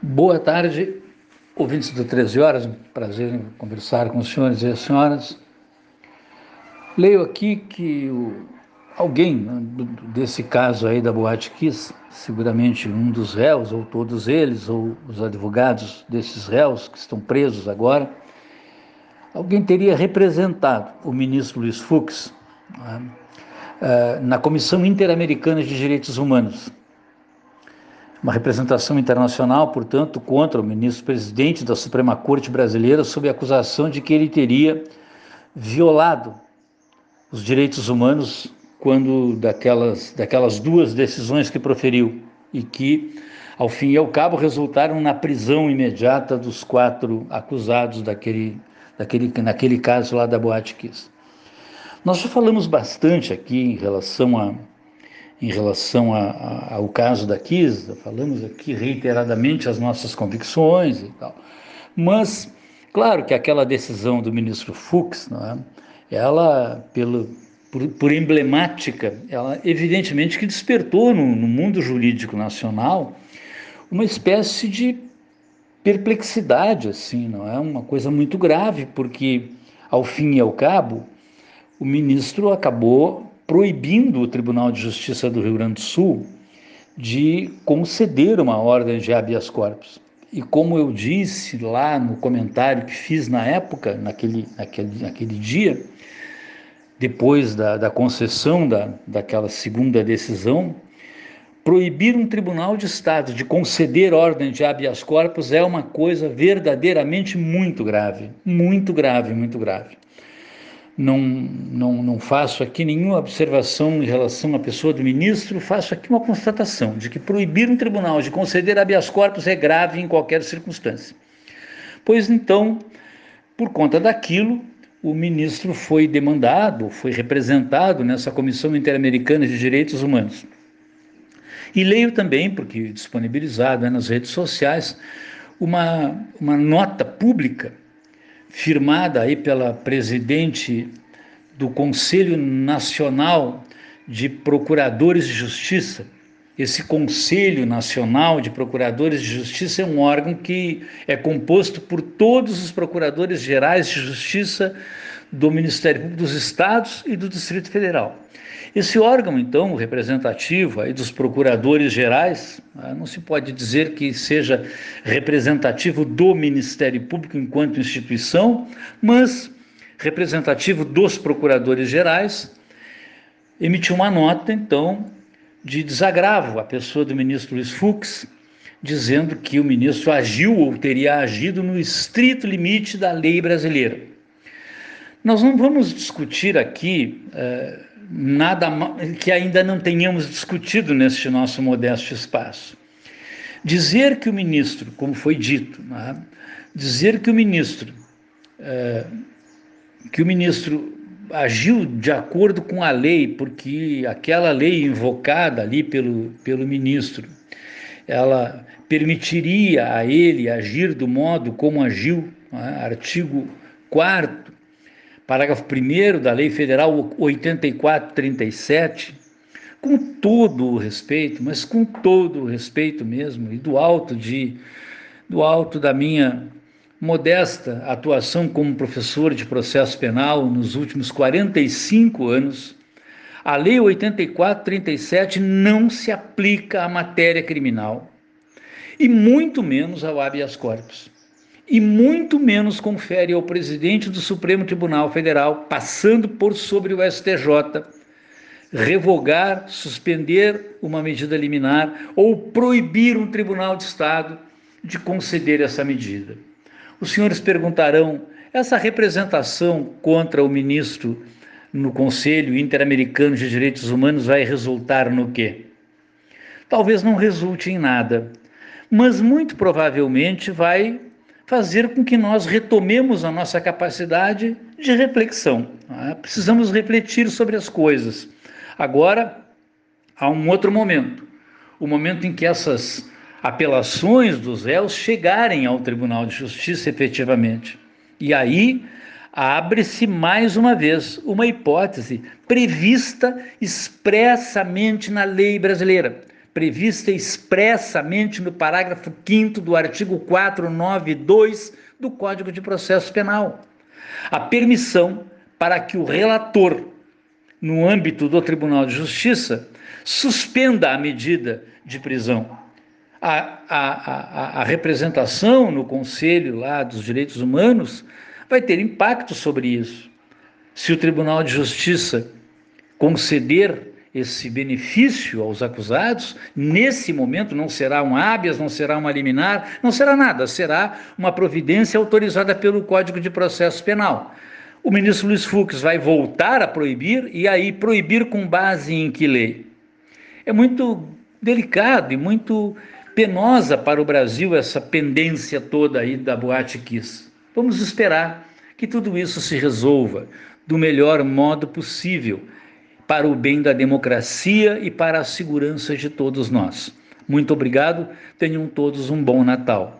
Boa tarde, ouvintes do 13 Horas, prazer em conversar com os senhores e as senhoras. Leio aqui que o, alguém né, desse caso aí da Boate Kiss, seguramente um dos réus, ou todos eles, ou os advogados desses réus que estão presos agora, alguém teria representado o ministro Luiz Fux né, eh, na Comissão Interamericana de Direitos Humanos uma representação internacional, portanto, contra o ministro-presidente da Suprema Corte Brasileira sob a acusação de que ele teria violado os direitos humanos quando daquelas, daquelas duas decisões que proferiu e que, ao fim e ao cabo, resultaram na prisão imediata dos quatro acusados daquele, daquele, naquele caso lá da Boate Kiss. Nós já falamos bastante aqui em relação a em relação a, a, ao caso da Kisa, falamos aqui reiteradamente as nossas convicções e tal. Mas, claro que aquela decisão do ministro Fux, é? ela, pelo, por, por, emblemática, ela evidentemente que despertou no, no mundo jurídico nacional uma espécie de perplexidade, assim, não é? Uma coisa muito grave, porque, ao fim e ao cabo, o ministro acabou proibindo o Tribunal de Justiça do Rio Grande do Sul de conceder uma ordem de habeas corpus. E como eu disse lá no comentário que fiz na época, naquele, naquele, naquele dia, depois da, da concessão da, daquela segunda decisão, proibir um tribunal de Estado de conceder ordem de habeas corpus é uma coisa verdadeiramente muito grave, muito grave, muito grave não, não, não faço aqui nenhuma observação em relação à pessoa do ministro, faço aqui uma constatação de que proibir um tribunal de conceder habeas corpus é grave em qualquer circunstância. Pois então, por conta daquilo, o ministro foi demandado, foi representado nessa Comissão Interamericana de Direitos Humanos. E leio também, porque disponibilizado né, nas redes sociais, uma, uma nota pública firmada aí pela presidente do Conselho Nacional de Procuradores de Justiça. Esse Conselho Nacional de Procuradores de Justiça é um órgão que é composto por todos os procuradores gerais de justiça do Ministério Público dos Estados e do Distrito Federal. Esse órgão, então, representativo aí dos procuradores gerais, ah, não se pode dizer que seja representativo do Ministério Público enquanto instituição, mas representativo dos procuradores gerais, emitiu uma nota, então, de desagravo à pessoa do ministro Luiz Fux, dizendo que o ministro agiu ou teria agido no estrito limite da lei brasileira. Nós não vamos discutir aqui. Eh, nada que ainda não tenhamos discutido neste nosso modesto espaço. Dizer que o ministro, como foi dito, é? dizer que o ministro, é, que o ministro agiu de acordo com a lei, porque aquela lei invocada ali pelo, pelo ministro, ela permitiria a ele agir do modo como agiu, é? artigo 4 parágrafo 1 da Lei Federal 8437, com todo o respeito, mas com todo o respeito mesmo, e do alto de do alto da minha modesta atuação como professor de processo penal nos últimos 45 anos, a Lei 8437 não se aplica à matéria criminal e muito menos ao habeas corpus e muito menos confere ao presidente do Supremo Tribunal Federal, passando por sobre o STJ, revogar, suspender uma medida liminar ou proibir um tribunal de Estado de conceder essa medida. Os senhores perguntarão: essa representação contra o ministro no Conselho Interamericano de Direitos Humanos vai resultar no quê? Talvez não resulte em nada, mas muito provavelmente vai fazer com que nós retomemos a nossa capacidade de reflexão. Né? Precisamos refletir sobre as coisas. Agora, há um outro momento o momento em que essas apelações dos réus chegarem ao Tribunal de Justiça efetivamente. E aí abre-se mais uma vez uma hipótese prevista expressamente na lei brasileira prevista expressamente no parágrafo 5 do artigo 492 do Código de Processo Penal. A permissão para que o relator, no âmbito do Tribunal de Justiça, suspenda a medida de prisão. A, a, a, a, representação no Conselho lá dos Direitos Humanos vai ter impacto sobre isso. Se o Tribunal de Justiça conceder esse benefício aos acusados, nesse momento não será um habeas, não será uma liminar, não será nada, será uma providência autorizada pelo Código de Processo Penal. O ministro Luiz Fux vai voltar a proibir e aí proibir com base em que lei? É muito delicado e muito penosa para o Brasil essa pendência toda aí da Boate Kiss. Vamos esperar que tudo isso se resolva do melhor modo possível para o bem da democracia e para a segurança de todos nós. Muito obrigado, tenham todos um bom Natal.